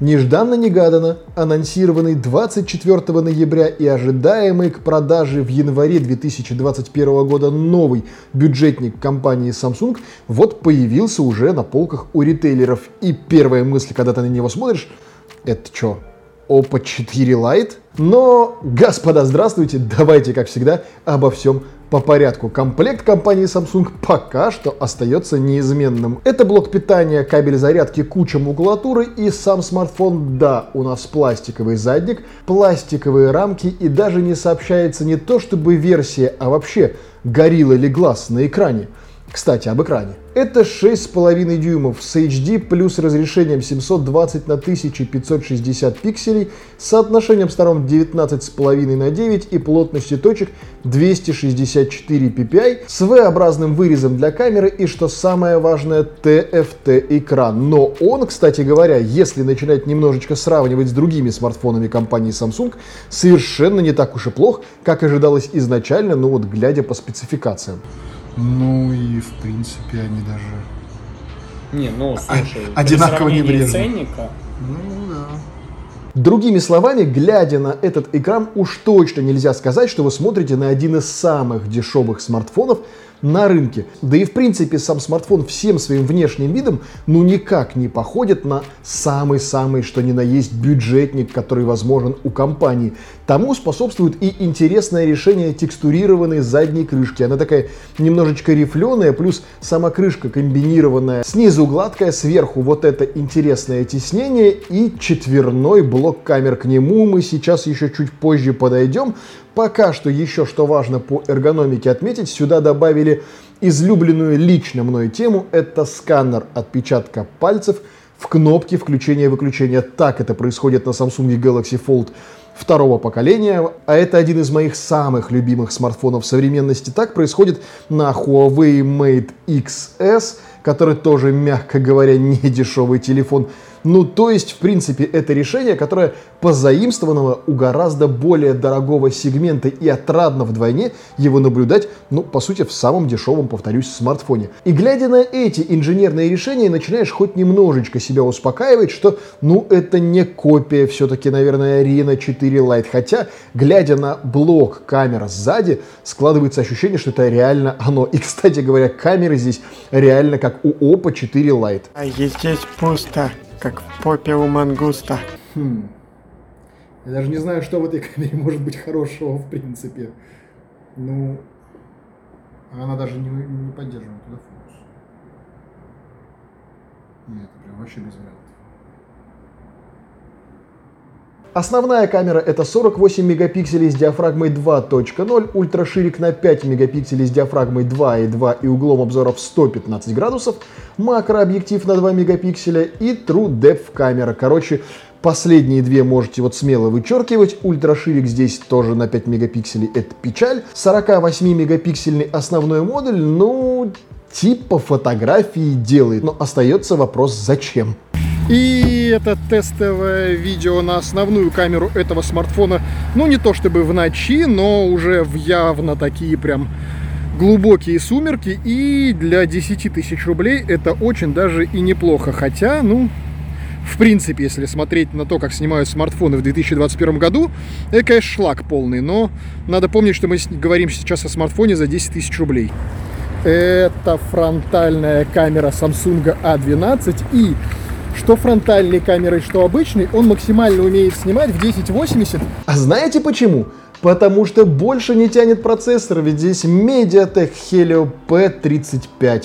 Нежданно-негаданно анонсированный 24 ноября и ожидаемый к продаже в январе 2021 года новый бюджетник компании Samsung вот появился уже на полках у ритейлеров. И первая мысль, когда ты на него смотришь, это что, Oppo 4 Lite? Но, господа, здравствуйте, давайте, как всегда, обо всем по порядку. Комплект компании Samsung пока что остается неизменным. Это блок питания, кабель зарядки, куча макулатуры и сам смартфон. Да, у нас пластиковый задник, пластиковые рамки и даже не сообщается не то чтобы версия, а вообще горилла или глаз на экране. Кстати, об экране. Это 6,5 дюймов с HD плюс разрешением 720 на 1560 пикселей, соотношением сторон 19,5 на 9 и плотностью точек 264 ppi, с V-образным вырезом для камеры и, что самое важное, TFT экран. Но он, кстати говоря, если начинать немножечко сравнивать с другими смартфонами компании Samsung, совершенно не так уж и плох, как ожидалось изначально, но вот глядя по спецификациям. Ну и в принципе они даже Не, ну слушай, А- одинаково небрежно. ценника, Ну да. Другими словами, глядя на этот экран, уж точно нельзя сказать, что вы смотрите на один из самых дешевых смартфонов на рынке. Да и в принципе сам смартфон всем своим внешним видом ну никак не походит на самый-самый что ни на есть бюджетник, который возможен у компании. Тому способствует и интересное решение текстурированной задней крышки. Она такая немножечко рифленая, плюс сама крышка комбинированная. Снизу гладкая, сверху вот это интересное тиснение и четверной блок камер. К нему мы сейчас еще чуть позже подойдем. Пока что еще что важно по эргономике отметить, сюда добавили излюбленную лично мной тему, это сканер отпечатка пальцев в кнопке включения-выключения. Так это происходит на Samsung Galaxy Fold второго поколения, а это один из моих самых любимых смартфонов современности. Так происходит на Huawei Mate XS, который тоже, мягко говоря, не дешевый телефон. Ну, то есть, в принципе, это решение, которое позаимствованного у гораздо более дорогого сегмента и отрадно вдвойне его наблюдать, ну, по сути, в самом дешевом, повторюсь, смартфоне. И глядя на эти инженерные решения, начинаешь хоть немножечко себя успокаивать, что, ну, это не копия все-таки, наверное, Reno 4 Lite. Хотя, глядя на блок камер сзади, складывается ощущение, что это реально оно. И, кстати говоря, камеры здесь реально как у Oppo 4 Lite. А здесь пусто, как в попе у мангуста. Я даже не знаю, что в этой камере может быть хорошего в принципе. Ну, она даже не, не поддерживает туда фокус. Нет, это прям вообще без вариантов. Основная камера это 48 мегапикселей с диафрагмой 2.0, ультраширик на 5 мегапикселей с диафрагмой 2.2 и углом обзора в 115 градусов, макрообъектив на 2 мегапикселя и True Depth камера. Короче, Последние две можете вот смело вычеркивать. Ультраширик здесь тоже на 5 мегапикселей, это печаль. 48 мегапиксельный основной модуль, ну, типа фотографии делает. Но остается вопрос, зачем? И это тестовое видео на основную камеру этого смартфона. Ну, не то чтобы в ночи, но уже в явно такие прям глубокие сумерки. И для 10 тысяч рублей это очень даже и неплохо. Хотя, ну, в принципе, если смотреть на то, как снимают смартфоны в 2021 году, это, конечно, шлак полный. Но надо помнить, что мы говорим сейчас о смартфоне за 10 тысяч рублей. Это фронтальная камера Samsung A12 и что фронтальной камерой, что обычной, он максимально умеет снимать в 1080 А знаете почему? Потому что больше не тянет процессор, ведь здесь Mediatek Helio P35.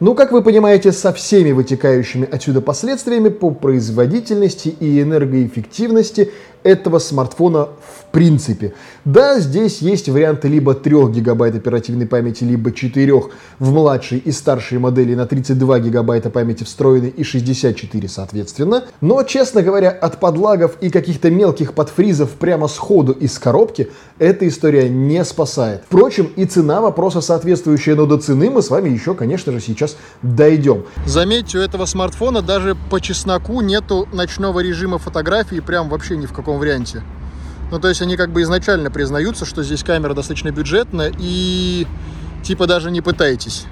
Ну, как вы понимаете, со всеми вытекающими отсюда последствиями по производительности и энергоэффективности этого смартфона в принципе. Да, здесь есть варианты либо 3 гигабайт оперативной памяти, либо 4 в младшей и старшей модели на 32 гигабайта памяти встроенной и 64 соответственно. Но, честно говоря, от подлагов и каких-то мелких подфризов прямо сходу из коробки эта история не спасает. Впрочем, и цена вопроса соответствующая, но до цены мы с вами еще, конечно же, сейчас дойдем. Заметьте, у этого смартфона даже по чесноку нету ночного режима фотографии прям вообще ни в каком варианте. Ну, то есть они как бы изначально признаются, что здесь камера достаточно бюджетная и типа даже не пытайтесь.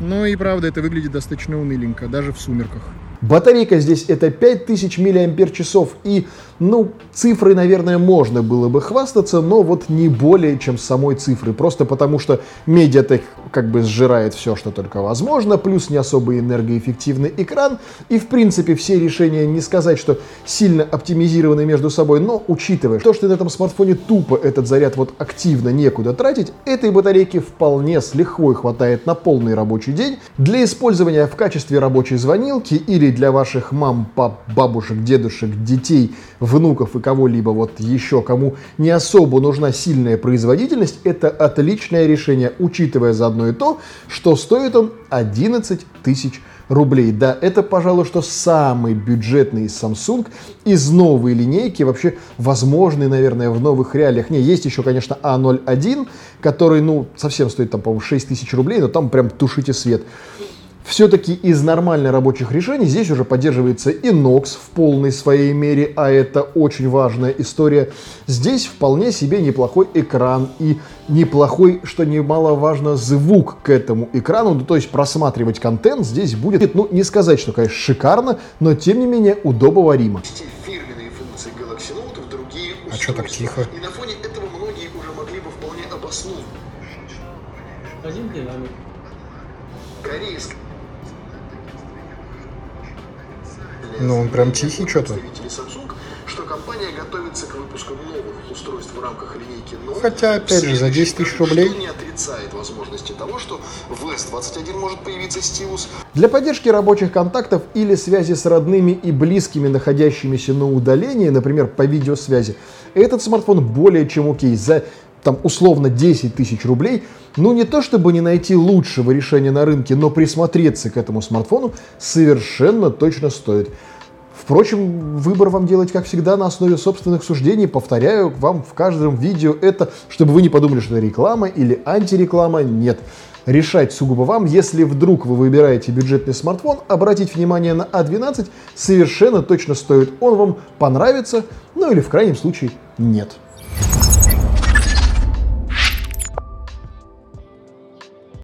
Ну и правда, это выглядит достаточно уныленько, даже в сумерках. Батарейка здесь это 5000 мАч, и, ну, цифрой, наверное, можно было бы хвастаться, но вот не более, чем самой цифры, просто потому что Mediatek как бы сжирает все, что только возможно, плюс не особо энергоэффективный экран, и, в принципе, все решения не сказать, что сильно оптимизированы между собой, но учитывая то, что на этом смартфоне тупо этот заряд вот активно некуда тратить, этой батарейки вполне с лихвой хватает на полный рабочий день для использования в качестве рабочей звонилки или для ваших мам, пап, бабушек, дедушек, детей, внуков и кого-либо вот еще, кому не особо нужна сильная производительность, это отличное решение, учитывая заодно и то, что стоит он 11 тысяч рублей. Да, это, пожалуй, что самый бюджетный Samsung из новой линейки, вообще возможный, наверное, в новых реалиях. Не, есть еще, конечно, A01, который, ну, совсем стоит, там, по-моему, 6 тысяч рублей, но там прям тушите свет. Все-таки из нормально рабочих решений здесь уже поддерживается и Nox в полной своей мере, а это очень важная история. Здесь вполне себе неплохой экран и неплохой, что немаловажно, звук к этому экрану. Ну, то есть просматривать контент здесь будет, ну, не сказать, что, конечно, шикарно, но тем не менее удобоваримо. Фирменные функции Galaxy Note в другие А чё так тихо? И на фоне этого многие уже могли бы вполне обоснованно Один динамик. корейский Ну, он прям тихий Samsung, что компания готовится к выпуску новых устройств в рамках линейки Note. Хотя, опять же, за 10 тысяч рублей. Не отрицает возможности того, что в S21 может появиться стилус, Для поддержки рабочих контактов или связи с родными и близкими, находящимися на удалении, например, по видеосвязи, этот смартфон более чем окей. За там условно 10 тысяч рублей, ну не то чтобы не найти лучшего решения на рынке, но присмотреться к этому смартфону совершенно точно стоит. Впрочем, выбор вам делать, как всегда, на основе собственных суждений. Повторяю вам в каждом видео это, чтобы вы не подумали, что это реклама или антиреклама. Нет. Решать сугубо вам. Если вдруг вы выбираете бюджетный смартфон, обратить внимание на А12 совершенно точно стоит. Он вам понравится, ну или в крайнем случае нет.